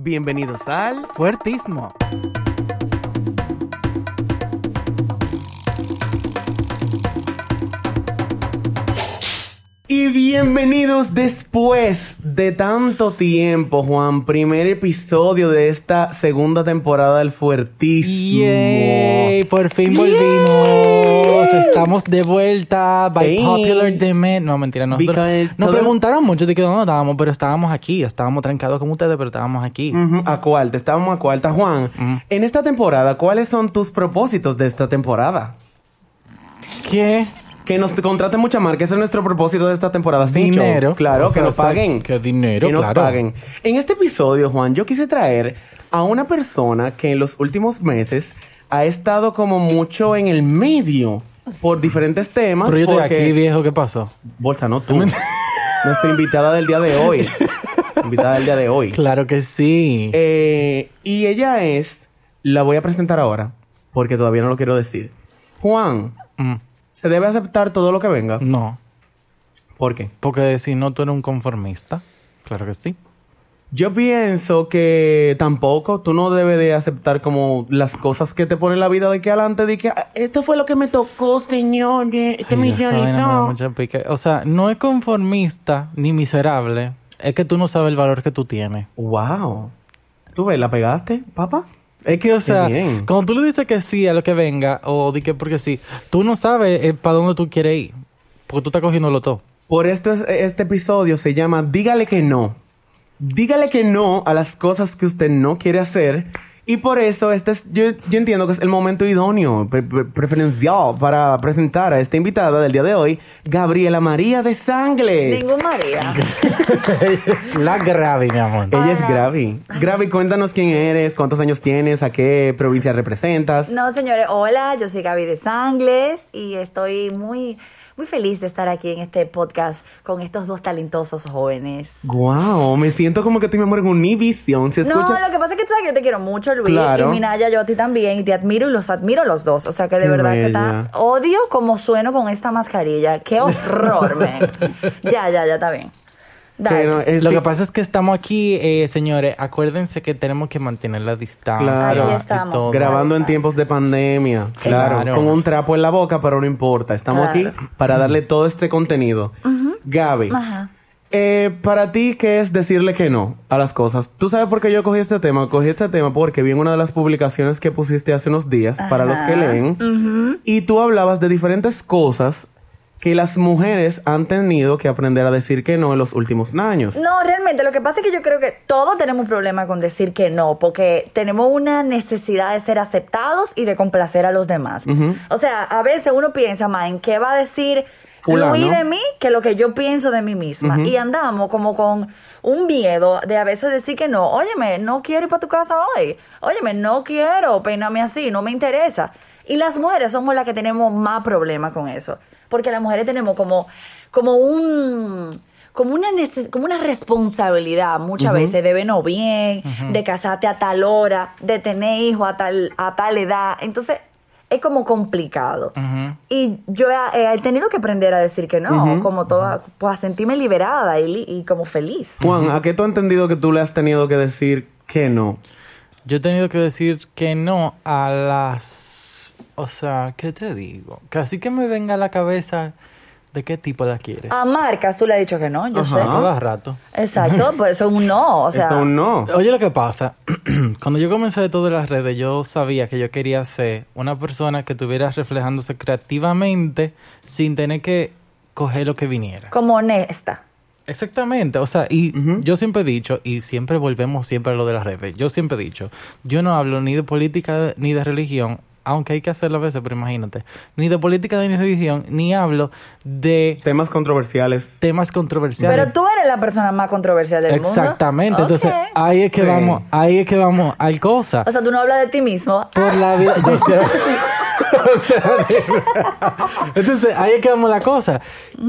Bienvenidos al Fuertismo. Y bienvenidos después de tanto tiempo, Juan. Primer episodio de esta segunda temporada del Fuertísimo. Yay, por fin volvimos. Estamos de vuelta by popular demand. No, mentira, nosotros Because nos preguntaron mucho de que dónde estábamos, pero estábamos aquí. Estábamos trancados como ustedes, pero estábamos aquí. Ujú, A cuarta, estábamos a cuarta. Juan, en esta temporada, ¿cuáles son tus propósitos de esta temporada? ¿Qué? Que nos contraten mucha marca, ese es nuestro propósito de esta temporada. Dinero. Claro, O que nos paguen. que dinero, Que nos claro. paguen. En este episodio, Juan, yo quise traer a una persona que en los últimos meses ha estado como mucho en el medio por diferentes temas. Pero yo estoy porque- aquí, viejo, ¿qué pasó? Bolsa, no tú. Nuestra invitada del día de hoy. invitada del día de hoy. Claro que sí. Eh, y ella es, la voy a presentar ahora, porque todavía no lo quiero decir. Juan, Mm, ¿se debe aceptar todo lo que venga? no, ¿Por qué? porque si no, tú eres un conformista. Claro que sí. Yo pienso que tampoco tú no debes de aceptar como las cosas que te pone la vida de aquí adelante, de que "Ah, esto fue lo que me tocó, señor, este pique. O sea, no es conformista ni miserable. Es que tú no sabes el valor que tú tienes. Wow. ¿Tú ves, la pegaste, papá? Es que, o sea, cuando tú le dices que sí a lo que venga, o di que porque sí, tú no sabes eh, para dónde tú quieres ir. Porque tú estás cogiéndolo todo. Por esto es- este episodio se llama Dígale que no. Dígale que no a las cosas que usted no quiere hacer. Y por eso este es, yo, yo entiendo que es el momento idóneo, pre- pre- preferencial para presentar a esta invitada del día de hoy, Gabriela María de Sangles. Ningún María. La grave, mi amor. Ella es Gravi. Gravi, cuéntanos quién eres, cuántos años tienes, a qué provincia representas. No, señores, hola, yo soy Gaby de Sangles y estoy muy, muy feliz de estar aquí en este podcast con estos dos talentosos jóvenes. Wow, me siento como que estoy mi amor en Univision. ¿Se escucha? No, lo que pasa es que tú sabes que yo te quiero mucho, Luis, Claro. y Minaya, yo a ti también, y te admiro y los admiro los dos. O sea que de Qué verdad que está... Odio como sueno con esta mascarilla. ¡Qué horror, man! Ya, ya, ya, está bien. Lo sí, que pasa es que estamos aquí, eh, señores. Acuérdense que tenemos que mantener la distancia. Claro. y estamos. todo. Grabando en tiempos de pandemia. Claro, Claro. Con un trapo en la boca, pero no importa. Estamos Claro. aquí para darle todo este contenido. Gaby, Ajá. eh, para ti, ¿qué es decirle que no a las cosas? ¿Tú sabes por qué yo cogí este tema? Cogí este tema porque vi en una de las publicaciones que pusiste hace unos días para los que leen. Y tú hablabas de diferentes cosas que las mujeres han tenido que aprender a decir que no en los últimos años. No, realmente lo que pasa es que yo creo que todos tenemos un problema con decir que no, porque tenemos una necesidad de ser aceptados y de complacer a los demás. O sea, a veces uno piensa más en qué va a decir Fulano. Luis de mí que lo que yo pienso de mí misma. Y andamos como con un miedo de a veces decir que no. Óyeme, no quiero ir para tu casa hoy. Óyeme, no quiero peinarme así, no me interesa. Y las mujeres somos las que tenemos más problemas con eso. Porque las mujeres tenemos como, como un como una, neces- como una responsabilidad muchas veces de vernos bien, de casarte a tal hora, de tener hijos a tal, a tal edad. Entonces, es como complicado. Y yo he, he tenido que aprender a decir que no, como toda, pues a sentirme liberada y, li- y como feliz. Juan, ¿a qué tú has entendido que tú le has tenido que decir que no? Yo he tenido que decir que no a las... O sea, ¿qué te digo? Casi que me venga a la cabeza ¿De qué tipo la quieres? A marcas tú le has dicho que no, yo Ajá. sé. A cada rato. Exacto, pues eso es un no, o sea. Eso no. Oye, lo que pasa, cuando yo comencé de todas las redes, yo sabía que yo quería ser una persona que estuviera reflejándose creativamente sin tener que coger lo que viniera. Como honesta. Exactamente, o sea, y yo siempre he dicho, y siempre volvemos siempre a lo de las redes, yo siempre he dicho, yo no hablo ni de política ni de religión, aunque hay que hacerlo a veces, pero imagínate, ni de política ni de religión, ni hablo de Temas controversiales. temas controversiales. Pero tú eres la persona más controversial del mundo. Exactamente, entonces ahí es que Sí. vamos, ahí es que vamos al cosa. O sea, tú no hablas de ti mismo. por la vida. entonces, ahí es que vamos la cosa.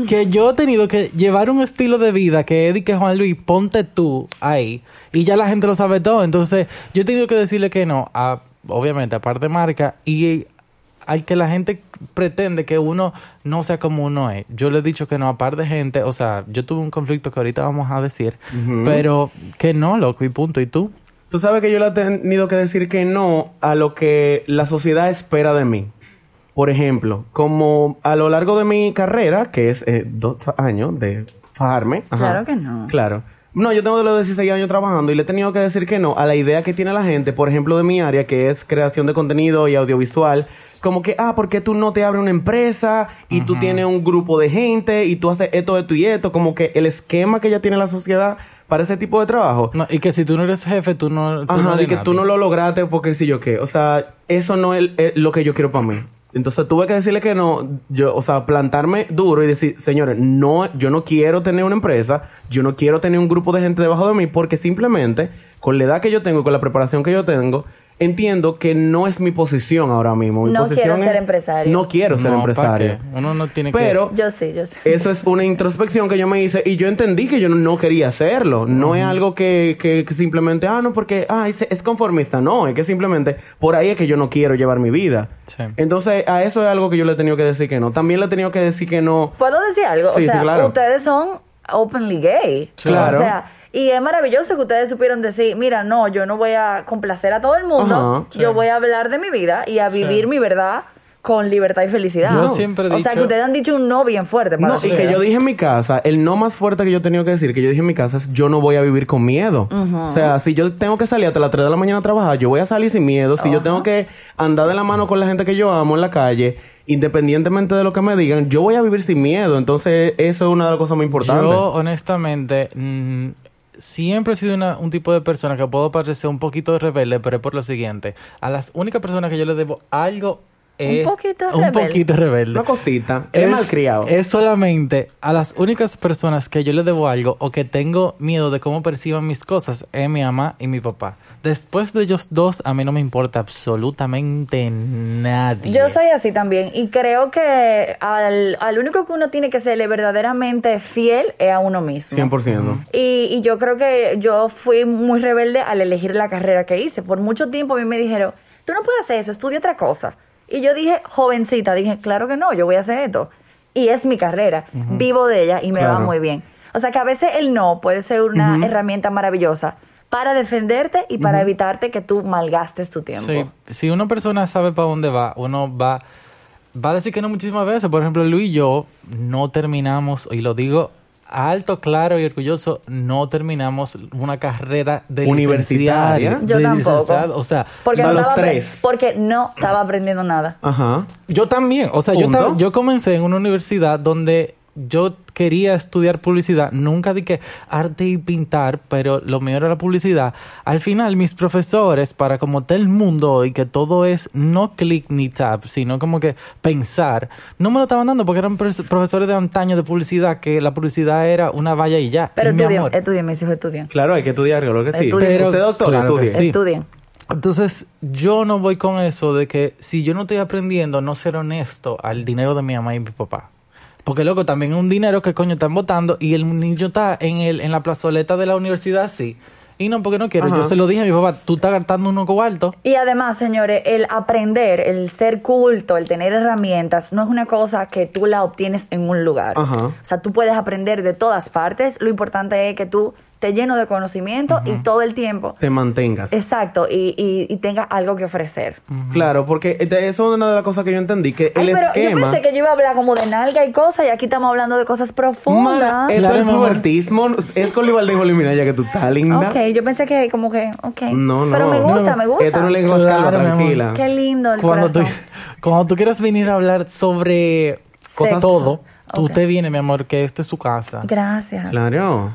Que yo he tenido que llevar un estilo de vida que Eddie, que Juan Luis, ponte tú ahí. Y ya la gente lo sabe todo. Entonces, yo he tenido que decirle que no, a, obviamente, aparte de marca, y al que la gente pretende que uno no sea como uno es. Yo le he dicho que no, aparte de gente, o sea, yo tuve un conflicto que ahorita vamos a decir, pero que no, loco, y punto. ¿Y tú? Tú sabes que yo le he tenido que decir que no a lo que la sociedad espera de mí. Por ejemplo, como a lo largo de mi carrera, que es eh, dos años de fajarme. ajá, Claro que no. Claro. No, yo tengo de los 16 años trabajando y le he tenido que decir que no a la idea que tiene la gente, por ejemplo, de mi área, que es creación de contenido y audiovisual. Como que, ah, ¿por qué tú no te abres una empresa y tú tienes un grupo de gente y tú haces esto, esto y esto? Como que el esquema que ya tiene la sociedad para ese tipo de trabajo. No, y que si tú no eres jefe, tú no. tú Ajá, no eres que tú no lo lograste porque si yo qué. O sea, eso no es, es lo que yo quiero para mí. Entonces tuve que decirle que no, yo, o sea, plantarme duro y decir, señores, no, yo no quiero tener una empresa, yo no quiero tener un grupo de gente debajo de mí porque simplemente con la edad que yo tengo, y con la preparación que yo tengo, entiendo que no es mi posición ahora mismo. Mi No posición quiero ser es- empresario. No quiero ser No, ¿para empresario. qué? Uno no tiene que. Pero Yo sí, yo sí. eso es una introspección que yo me hice y yo entendí que yo no, no quería hacerlo. No es algo que, que- que simplemente, ah, no, porque, ah, es, es conformista. No, es que simplemente por ahí es que yo no quiero llevar mi vida. Sí. Entonces, a eso es algo que yo le he tenido que decir que no. También le he tenido que decir que no. ¿Puedo decir algo? Sí, o sí, sea, claro. ustedes son openly gay. Claro. O sea, y es maravilloso que ustedes supieron decir, mira, no, yo no voy a complacer a todo el mundo, Ajá, sí. yo voy a hablar de mi vida y a vivir mi verdad con libertad y felicidad. Yo siempre he O sea, dicho- que ustedes han dicho un no bien fuerte para No, y que yo dije en mi casa, el no más fuerte que yo he tenido que decir, que yo dije en mi casa es yo no voy a vivir con miedo. O sea, si yo tengo que salir hasta las 3 de la mañana a trabajar, yo voy a salir sin miedo. Si yo tengo que andar de la mano con la gente que yo amo en la calle, independientemente de lo que me digan, yo voy a vivir sin miedo. Entonces, eso es una de las cosas más importantes. Yo, honestamente, mm, siempre he sido una- un tipo de persona que puedo parecer un poquito rebelde, pero es por lo siguiente. A las únicas personas que yo le debo algo es... poquito Un rebelde. poquito rebelde. Una cosita. Es malcriado. Es solamente a las únicas personas que yo le debo algo o que tengo miedo de cómo perciban mis cosas es mi mamá y mi papá. Después de ellos dos, a mí no me importa absolutamente nadie. Yo soy así también y creo que al, al único que uno tiene que serle verdaderamente fiel es a uno mismo. 100%. Y, y yo creo que yo fui muy rebelde al elegir la carrera que hice. Por mucho tiempo a mí me dijeron, tú no puedes hacer eso, estudia otra cosa. Y yo dije, jovencita, dije, claro que no, yo voy a hacer esto. Y es mi carrera, vivo de ella y me va muy bien. O sea que a veces el no puede ser una herramienta maravillosa para defenderte y para evitarte que tú malgastes tu tiempo. Sí, si una persona sabe para dónde va, uno va, va a decir que no muchísimas veces. Por ejemplo, Luis y yo no terminamos, y lo digo alto, claro y orgulloso, no terminamos una carrera de Universitaria. Yo de tampoco. O sea, Porque, A no los estaba, tres. porque no estaba aprendiendo nada. Ajá. yo también, o sea, yo, yo comencé en una universidad donde yo quería estudiar publicidad, nunca di que arte y pintar, pero lo mío era la publicidad. Al final, mis profesores, para como está el mundo hoy, que todo es no click ni tap, sino como que pensar, no me lo estaban dando porque eran profesores de antaño de publicidad, que la publicidad era una valla y ya. Pero Y amor, estudien, mis hijos estudian. Claro, hay que estudiar, claro que sí. Estudien. Pero- Usted, doctor, claro. Sí. Estudien. Entonces, yo no voy con eso de que si yo no estoy aprendiendo, no ser honesto al dinero de mi mamá y mi papá. Porque, loco, también es un dinero que coño están votando y el niño está en, el, en la plazoleta de la universidad, sí. Y no, porque no quiero. Ajá. Yo se lo dije a mi papá, tú estás gastando uno cuarto. Y además, señores, el aprender, el ser culto, el tener herramientas, no es una cosa que tú la obtienes en un lugar. Ajá. O sea, tú puedes aprender de todas partes. Lo importante es que tú te lleno de conocimiento y todo el tiempo. Te mantengas. Exacto, y, y, y tengas algo que ofrecer. Claro, porque de eso es una de las cosas que yo entendí, que Ay, el pero esquema... yo pensé que yo iba a hablar como de nalga y cosas, y aquí estamos hablando de cosas profundas. Esto Claro, pubertismo es con Libalde y Minaya que tú estás linda. Ok, yo pensé que como que, ok. No, no. Pero me gusta, No, me gusta. Esto no le calva, Claro, tranquila. Qué lindo el Cuando tú, cuando tú quieras venir a hablar sobre Sexo. todo, tú te vienes, mi amor, que esta es su casa. Gracias. Claro.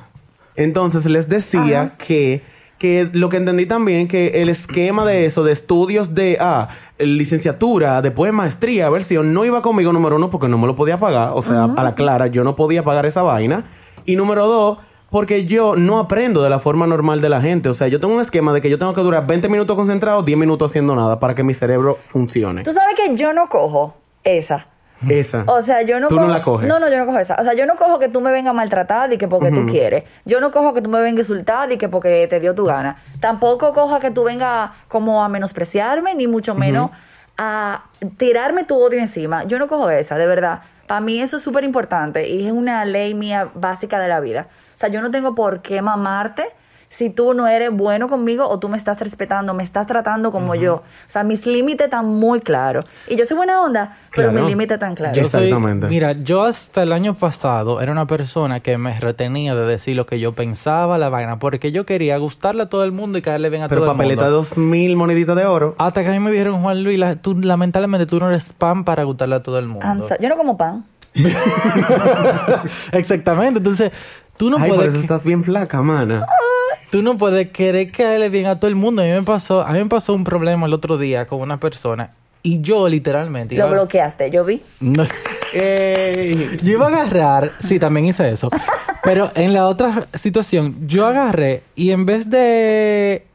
Entonces les decía que, que lo que entendí también, que el esquema de eso, de estudios de ah, licenciatura, después maestría, versión, no iba conmigo, número uno, porque no me lo podía pagar. O sea, a la clara, yo no podía pagar esa vaina. Y número dos, porque yo no aprendo de la forma normal de la gente. O sea, yo tengo un esquema de que yo tengo que durar 20 minutos concentrado, 10 minutos haciendo nada para que mi cerebro funcione. Tú sabes que yo no cojo esa. Esa. O sea, yo no Tú cojo... no la coges. No, no, yo no cojo esa. O sea, yo no cojo que tú me vengas a maltratar y que porque tú quieres. Yo no cojo que tú me vengas a insultar y que porque te dio tu gana. Tampoco cojo que tú vengas como a menospreciarme, ni mucho menos a tirarme tu odio encima. Yo no cojo esa, de verdad. Para mí eso es súper importante y es una ley mía básica de la vida. O sea, yo no tengo por qué mamarte si tú no eres bueno conmigo o tú me estás respetando, me estás tratando como yo. O sea, mis límites están muy claros. Y yo soy buena onda, pero mis límites están claros. Yo soy- Exactamente. mira, yo hasta el año pasado era una persona que me retenía de decir lo que yo pensaba, la vaina, porque yo quería gustarle a todo el mundo y caerle bien a Pero todo el papeleta de mundo. dos mil moneditas de oro. Hasta que a mí me dijeron, Juan Luis, la- tú, lamentablemente tú no eres pan para gustarle a todo el mundo. So- yo no como pan. Exactamente, entonces tú no Ay, por puedes... eso estás bien flaca, mana. Tú no puedes querer caerle bien a todo el mundo. A mí me pasó, a mí me pasó un problema el otro día con una persona y yo literalmente Lo iba, bloqueaste, yo vi. No. Ey. yo iba a agarrar, sí, también hice eso. Pero en la otra situación, yo agarré y en vez de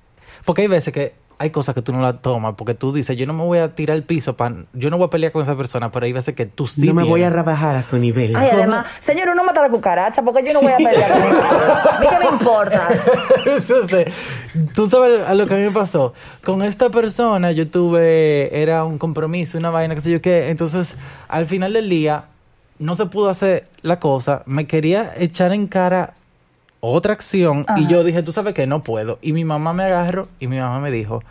porque hay veces que hay cosas que tú no la tomas porque tú dices, yo no me voy a tirar al piso para yo no voy a pelear con esa persona, pero hay veces que tú sí no me voy a rebajar a su nivel. Ay, además, señor, uno mata la cucaracha porque yo no voy a pelear con él. A mí qué me importa. Entonces, tú sabes a lo que a mí me pasó. Con esta persona yo tuve, era un compromiso, una vaina, qué sé yo qué. Entonces, al final del día, no se pudo hacer la cosa. Me quería echar en cara otra acción y yo dije, tú sabes que no puedo. Y mi mamá me agarró y mi mamá me dijo,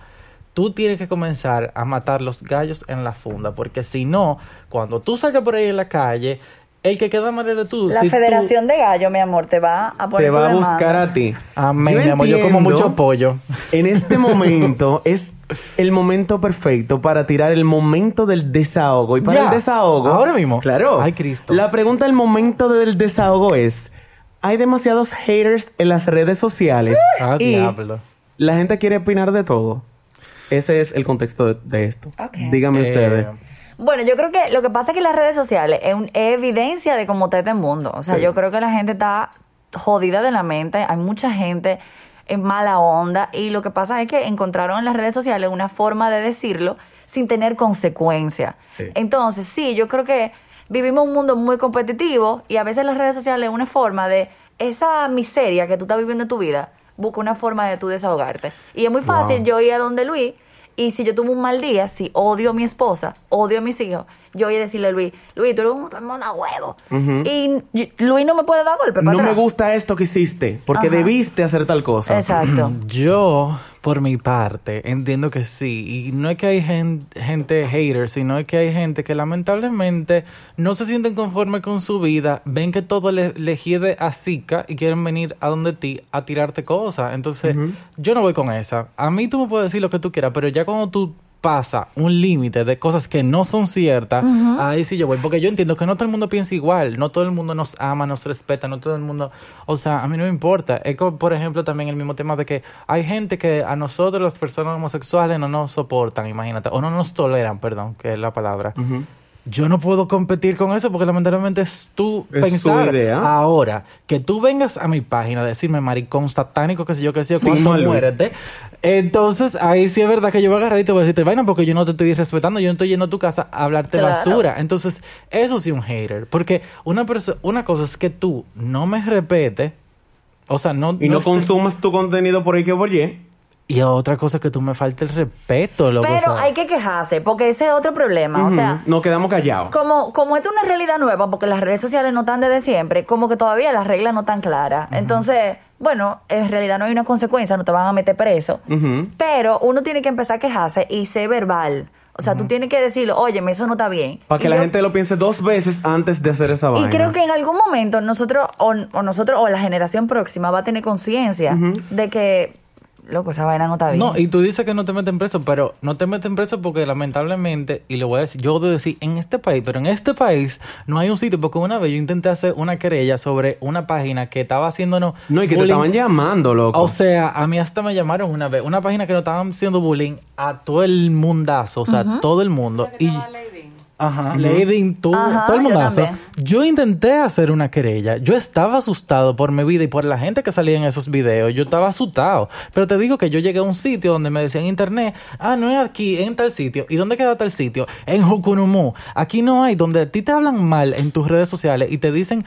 tú tienes que comenzar a matar los gallos en la funda, porque si no, cuando tú salgas por ahí en la calle, el que queda mal eres tú. La Si tú- Federación de Gallo, mi amor, te va a poner Te va a buscar a ti. Amén, Yo mi amor, yo como mucho pollo. En este momento es el momento perfecto para tirar el momento del desahogo. Y para Ya. el desahogo. Ahora mismo. Claro. Ay, Cristo. La pregunta del momento del desahogo es: hay demasiados haters en las redes sociales. Ah, y diablo. la gente quiere opinar de todo. Ese es el contexto de, de esto. Díganme Eh, ustedes. Bueno, yo creo que lo que pasa es que las redes sociales es, un- es evidencia de cómo está este mundo. O sea, Sí. yo creo que la gente está jodida de la mente. Hay mucha gente en mala onda. Y lo que pasa es que encontraron en las redes sociales una forma de decirlo sin tener consecuencias. Sí. Entonces, sí, yo creo que vivimos un mundo muy competitivo y a veces las redes sociales es una forma de esa miseria que tú estás viviendo en tu vida, busca una forma de tú desahogarte. Y es muy fácil Wow. yo ir a donde Luis y si yo tuve un mal día, si odio a mi esposa, odio a mis hijos, yo voy a decirle a Luis, Luis, tú eres un hermano huevo. Y y- Luis no me puede dar golpe para No me gusta esto que hiciste, porque Ajá. debiste hacer tal cosa. Exacto. Yo, por mi parte, entiendo que sí. Y no es que hay gen- gente hater, sino es que hay gente que lamentablemente no se sienten conformes con su vida, ven que todo le, le hiede a Zika y quieren venir a donde ti a tirarte cosas. Entonces, yo no voy con esa. A mí tú me puedes decir lo que tú quieras, pero ya cuando tú pasa un límite de cosas que no son ciertas, ahí sí yo voy. Porque yo entiendo que no todo el mundo piensa igual, no todo el mundo nos ama, nos respeta, no todo el mundo... O sea, a mí no me importa. Es como, por ejemplo, también el mismo tema de que hay gente que a nosotros, las personas homosexuales, no nos soportan, imagínate, o no nos toleran, perdón, que es la palabra. Yo no puedo competir con eso porque lamentablemente es tu Es pensar. su idea. Ahora, que tú vengas a mi página a decirme maricón satánico, que sé yo, que sé yo, cuánto muérete. Entonces, ahí sí es verdad que yo voy a agarrar y te voy a decirte vaina porque yo no te estoy respetando, yo no estoy yendo a tu casa a hablarte Claro. basura. Entonces, eso sí un hater. Porque una persona, una cosa es que tú no me respetes, o sea, no... Y no, estés- consumas tu contenido por ahí que por. Y otra cosa es que tú me faltes el respeto, loco. Pero o sea. hay que quejarse, porque ese es otro problema. O sea, Nos quedamos callados. como, como esta es una realidad nueva, porque las redes sociales no están desde siempre, como que todavía las reglas no están claras. Entonces, bueno, en realidad no hay una consecuencia, no te van a meter preso. Pero uno tiene que empezar a quejarse y ser verbal. O sea, tú tienes que decirlo, oye, eso no está bien. Para que Y la yo- gente lo piense dos veces antes de hacer esa Y vaina. creo que en algún momento nosotros, o, o nosotros, o la generación próxima va a tener conciencia de que, loco, esa vaina no está bien. No, y tú dices que no te meten preso, pero no te meten preso porque lamentablemente, y lo voy a decir, yo debo decir en este país, pero en este país no hay un sitio, porque una vez yo intenté hacer una querella sobre una página que estaba haciéndonos No, y que te estaban llamando, loco. O sea, a mí hasta me llamaron una vez, una página que nos estaban haciendo bullying a todo el mundazo, o sea, todo el mundo. Y, Ajá, Lady, tú, Ajá, todo el mundazo. también. Yo intenté hacer una querella. Yo estaba asustado por mi vida y por la gente que salía en esos videos. Yo estaba asustado. Pero te digo que yo llegué a un sitio donde me decían en internet, ah, no es aquí, es en tal sitio. ¿Y dónde queda tal sitio? En Jukunumu. Aquí no hay, donde a ti te hablan mal en tus redes sociales y te dicen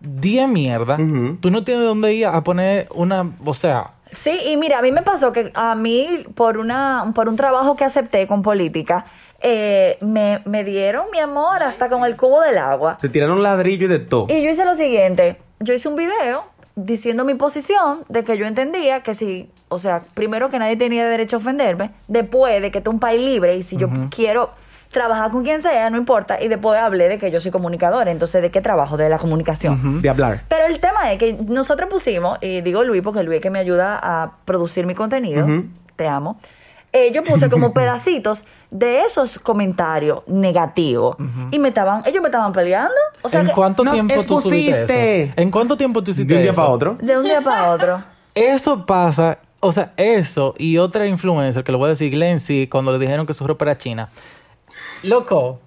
10 mierda. Tú no tienes dónde ir a poner una, o sea, Sí, y mira, a mí me pasó que a mí, por, una, por un trabajo que acepté con política, eh, me, me dieron mi amor hasta con el cubo del agua. Te tiraron ladrillo y de todo. Y yo hice lo siguiente, yo hice un video diciendo mi posición de que yo entendía que si, o sea, primero que nadie tenía derecho a ofenderme, después de que esto es un país libre y si yo quiero trabajar con quien sea, no importa, y después hablé de que yo soy comunicadora, entonces ¿de qué trabajo? De la comunicación. De hablar. Pero el tema es que nosotros pusimos, y digo Luis porque Luis es que me ayuda a producir mi contenido, te amo. eh, yo puse como pedacitos de esos comentarios negativos y me estaban, ellos me estaban peleando. O sea, ¿en que cuánto no tiempo tú subiste eso? ¿En cuánto tiempo tú hiciste De un día para otro. de un día para otro. Eso pasa, o sea, eso y otra influencer, que lo voy a decir, Glency, cuando le dijeron que su ropa era china. Loco,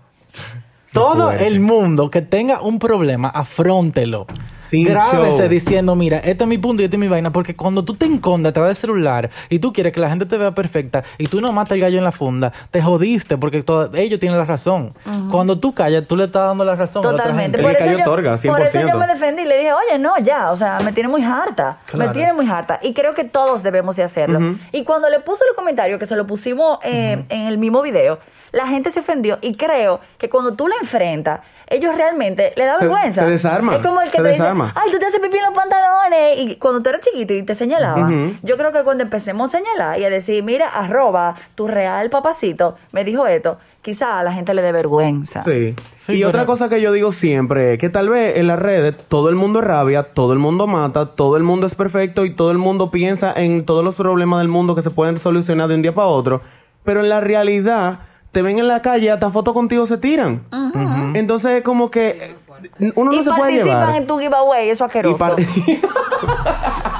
todo fuerte. el mundo que tenga un problema, afróntelo. Sin Grábese show. diciendo, mira, este es mi punto y este es mi vaina, porque cuando tú te escondes atrás del celular y tú quieres que la gente te vea perfecta y tú no matas el gallo en la funda, te jodiste porque todo- ellos tienen la razón. Cuando tú callas, tú le estás dando la razón a la otra Totalmente. gente. El Por eso, yo, otorga, por eso yo 100%. me defendí y le dije, oye, no, ya, o sea, me tiene muy harta. Claro. Me tiene muy harta. Y creo que todos debemos de hacerlo. Y cuando le puse los comentarios, que se lo pusimos eh, en el mismo video, la gente se ofendió. Y creo que cuando tú la enfrentas, ellos realmente le da Se- vergüenza. se desarman, Es como el que se te desarma. dice, ay, tú te haces pipí en los pantalones. Y cuando tú eras chiquito y te señalaban, yo creo que cuando empecemos a señalar y a decir, mira, arroba, tu real papacito, me dijo esto, quizá a la gente le dé vergüenza. Sí. Sí, y pero- otra cosa que yo digo siempre es que tal vez en las redes todo el mundo es rabia, todo el mundo mata, todo el mundo es perfecto y todo el mundo piensa en todos los problemas del mundo que se pueden solucionar de un día para otro. Pero en la realidad, te ven en la calle, hasta fotos contigo se tiran. Entonces es como que uno no y se puede participan llevar. en tu giveaway, eso Y asqueroso. par-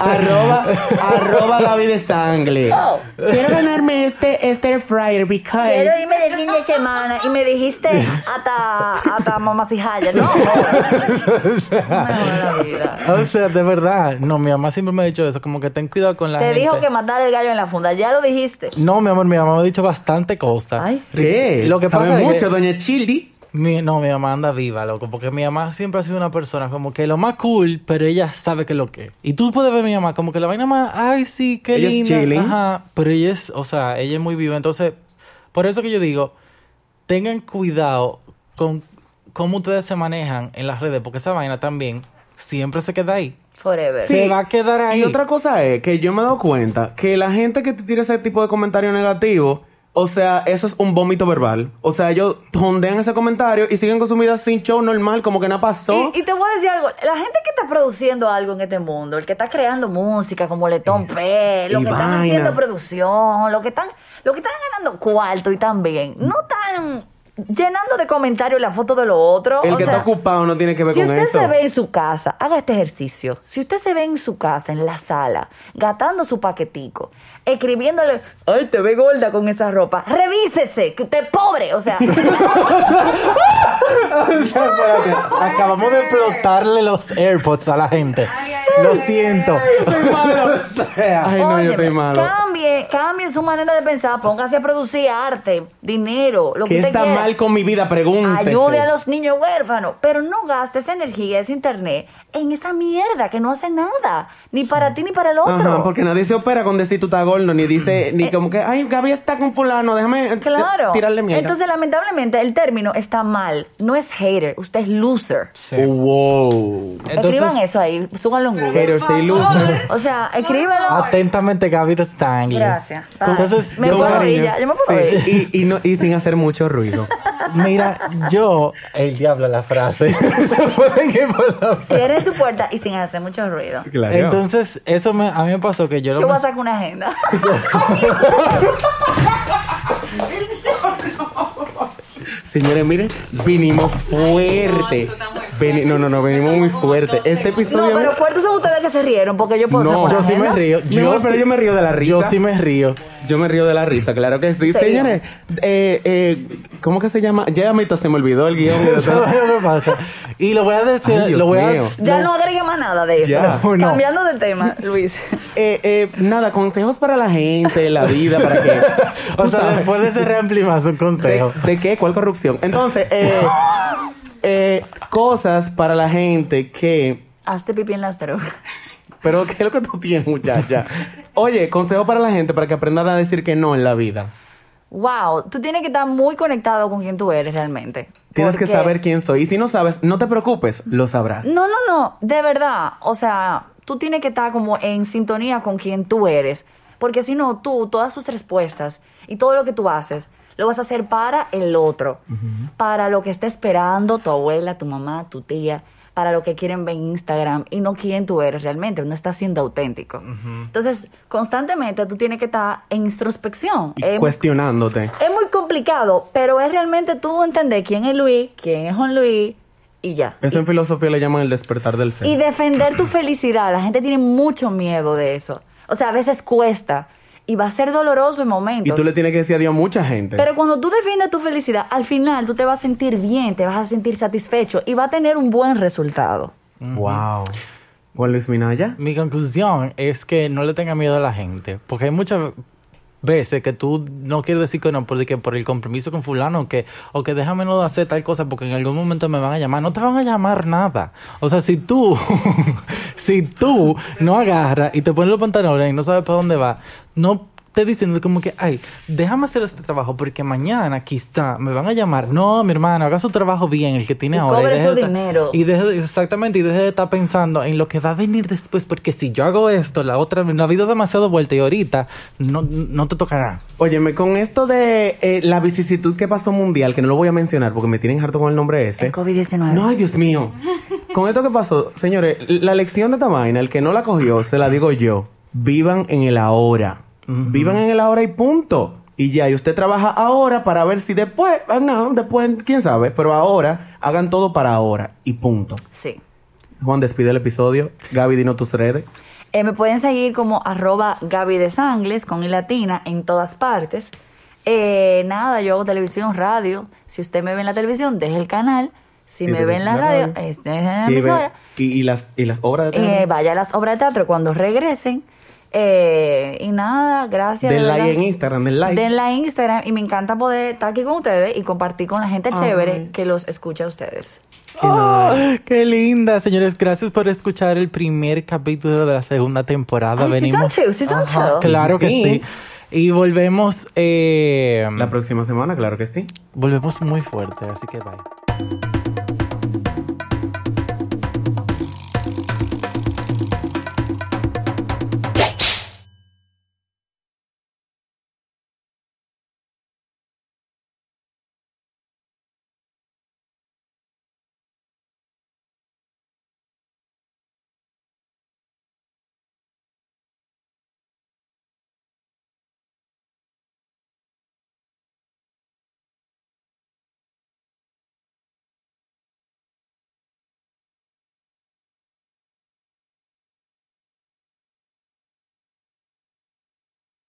arroba, arroba Gaby de. Oh. Quiero ganarme este, este fryer because... Quiero irme de fin de semana y me dijiste hasta, hasta mamacijaya. No, no la vida. O sea, de verdad, no, mi mamá siempre me ha dicho eso, como que ten cuidado con la Te gente. dijo que matar el gallo en la funda, ya lo dijiste. No, mi amor, mi mamá me ha dicho bastante cosas. Ay, sí. ¿Qué? Lo que pasa es mucho, que- doña Childi. Mi- no, mi mamá anda viva, loco, porque mi mamá siempre ha sido una persona como que lo más cool, pero ella sabe que es lo que. es. Y tú puedes ver a mi mamá como que la vaina más, ay, sí, qué Ella es linda. chilling. Ajá, pero ella es, o sea, ella es muy viva. Entonces, por eso que yo digo, tengan cuidado con cómo ustedes se manejan en las redes, porque esa vaina también siempre se queda ahí. Forever. Se va a quedar ahí. Y otra cosa es que yo me he dado cuenta que la gente que te tira ese tipo de comentario negativo, o sea, eso es un vómito verbal. O sea, ellos tondean ese comentario y siguen con su vida sin show normal, como que nada pasó. Y, y te voy a decir algo, la gente que está produciendo algo en este mundo, el que está creando música como Letón P, lo que están vaina. haciendo producción, lo que están, lo que están ganando cuarto y también, no están llenando de comentarios la foto de lo otro. El o que sea, está ocupado no tiene que ver si con usted eso. se ve en su casa, haga este ejercicio. Si usted se ve en su casa, en la sala, gatando su paquetico, escribiéndole, ay, te ve gorda con esa ropa, revísese, que usted es pobre. O sea, Espérate, acabamos de explotarle los AirPods a la gente. Lo siento. Ay, no, yo estoy malo. cambie, cambie su manera de pensar, póngase a producir arte, dinero, lo que ¿Qué usted está quiera. mal con mi vida? Pregúntese. Ayude a los niños huérfanos, pero no gaste esa energía, ese internet en esa mierda que no hace nada, ni para ti ni para el otro. Ajá, porque nadie se opera con decir tú estás gordo, ni dice, ni como que, ay, Gaby está con fulano, déjame eh, Claro. tirarle mierda. Entonces, lamentablemente, el término está mal. No es hater, usted es loser. Sí. Oh, wow. Escriban eso ahí, súbanlo en Google. Haters say loser. O sea, escríbelo. Atentamente, Gaby de Sangre. Gracias. Bye. Entonces, me yo- puedo cariño. ir ya, yo me puedo ir. Sí, y, y, no, y sin hacer mucho ruido. Mira, yo, el diablo la frase. Se pueden ir por la frase. Cierre su puerta y sin hacer mucho ruido. Claro. Entonces, eso me, a mí me pasó que yo lo Yo voy a sacar una agenda. Señores, miren, vinimos fuerte. Veni- no, no, no, venimos muy fuerte. Este No, episodio. pero fuertes son ustedes que se rieron porque yo puedo No, Yo sí me río. Mi amor, pero sí- yo me río de la risa. Yo sí me río. Yo me río de la risa, claro que sí. Señores, eh, eh, ¿cómo que se llama? Ya me se me olvidó el guion. Eso pasa. Y lo voy a decir, Ay, lo voy a... Ya no agregue más nada de eso. Ya. No. Cambiando de tema, Luis. Eh, eh, nada, consejos para la gente, la vida, para que. O sea, sabes. después de ese reampli más un ¿De, consejo. de qué? ¿Cuál corrupción? Entonces, eh, eh, cosas para la gente que. Hazte pipí en las drogas. Pero, ¿qué es lo que tú tienes, muchacha? Oye, consejo para la gente para que aprendan a decir que no en la vida. Wow, tú tienes que estar muy conectado con quien tú eres realmente. Tienes que saber quién soy. Y si no sabes, no te preocupes, lo sabrás. No, no, no, de verdad. O sea, tú tienes que estar como en sintonía con quien tú eres. Porque si no, tú, todas tus respuestas y todo lo que tú haces, lo vas a hacer para el otro. Para lo que está esperando tu abuela, tu mamá, tu tía. Para lo que quieren ver en Instagram y no quién tú eres realmente. No estás siendo auténtico. Entonces, constantemente tú tienes que estar en introspección. Es- cuestionándote. es muy complicado, pero es realmente tú entender quién es Luis, quién es Juan Luis y ya. Eso en filosofía le llaman el despertar del ser. Y defender tu felicidad. La gente tiene mucho miedo de eso. O sea, a veces cuesta y va a ser doloroso en momentos. Y tú le tienes que decir adiós a mucha gente. Pero cuando tú defiendes tu felicidad, al final tú te vas a sentir bien, te vas a sentir satisfecho y va a tener un buen resultado. Wow. Juan Luis Minaya. Mi conclusión es que no le tenga miedo a la gente. Porque hay muchas veces que tú no quieres decir que no porque por el compromiso con fulano que, o que déjame no hacer tal cosa porque en algún momento me van a llamar. No te van a llamar nada. O sea, si tú, si tú no agarras y te pones los pantalones y no sabes para dónde va, no te diciendo como que, ay, déjame hacer este trabajo porque mañana quizá me van a llamar. No, mi hermano, haga su trabajo bien, el que tiene Y ahora. cobre deje su de dinero. Y deje de- exactamente, y deje de estar pensando en lo que va a venir después, porque si yo hago esto, la otra, la vida demasiado vuelta y ahorita no, no te tocará. Óyeme, con esto de eh, la vicisitud que pasó mundial, que no lo voy a mencionar porque me tienen harto con el nombre ese. El COVID-19. No, ay, Dios mío. Con esto que pasó, señores, la lección de esta vaina, el que no la cogió, se la digo yo. Vivan en el ahora. Vivan en el ahora y punto. Y ya, y usted trabaja ahora para ver si después, ah, no, después, quién sabe, pero ahora, hagan todo para ahora y punto. Sí. Juan, despide el episodio. Gaby, dinos tus redes. Eh, me pueden seguir como arroba Gaby de Sangles con i latina en todas partes. Eh, nada, yo hago televisión, radio. Si usted me ve en la televisión, deje el canal. Si me ve en la radio, radio. eh, deje la Sí, emisora. y, y las, y las obras de teatro. Eh, vaya a las obras de teatro cuando regresen. Eh, y nada, gracias. Den de like en Instagram, den like. Den like en Instagram. Y me encanta poder estar aquí con ustedes y compartir con la gente chévere que los escucha a ustedes. ¡Ah! ¡Qué linda! Señores, gracias por escuchar el primer capítulo de la segunda temporada. Ay, Venimos. season two, season Ajá, two. Claro que Sí. sí. Y volvemos. eh, La próxima semana, claro que sí. volvemos muy fuerte, así que bye.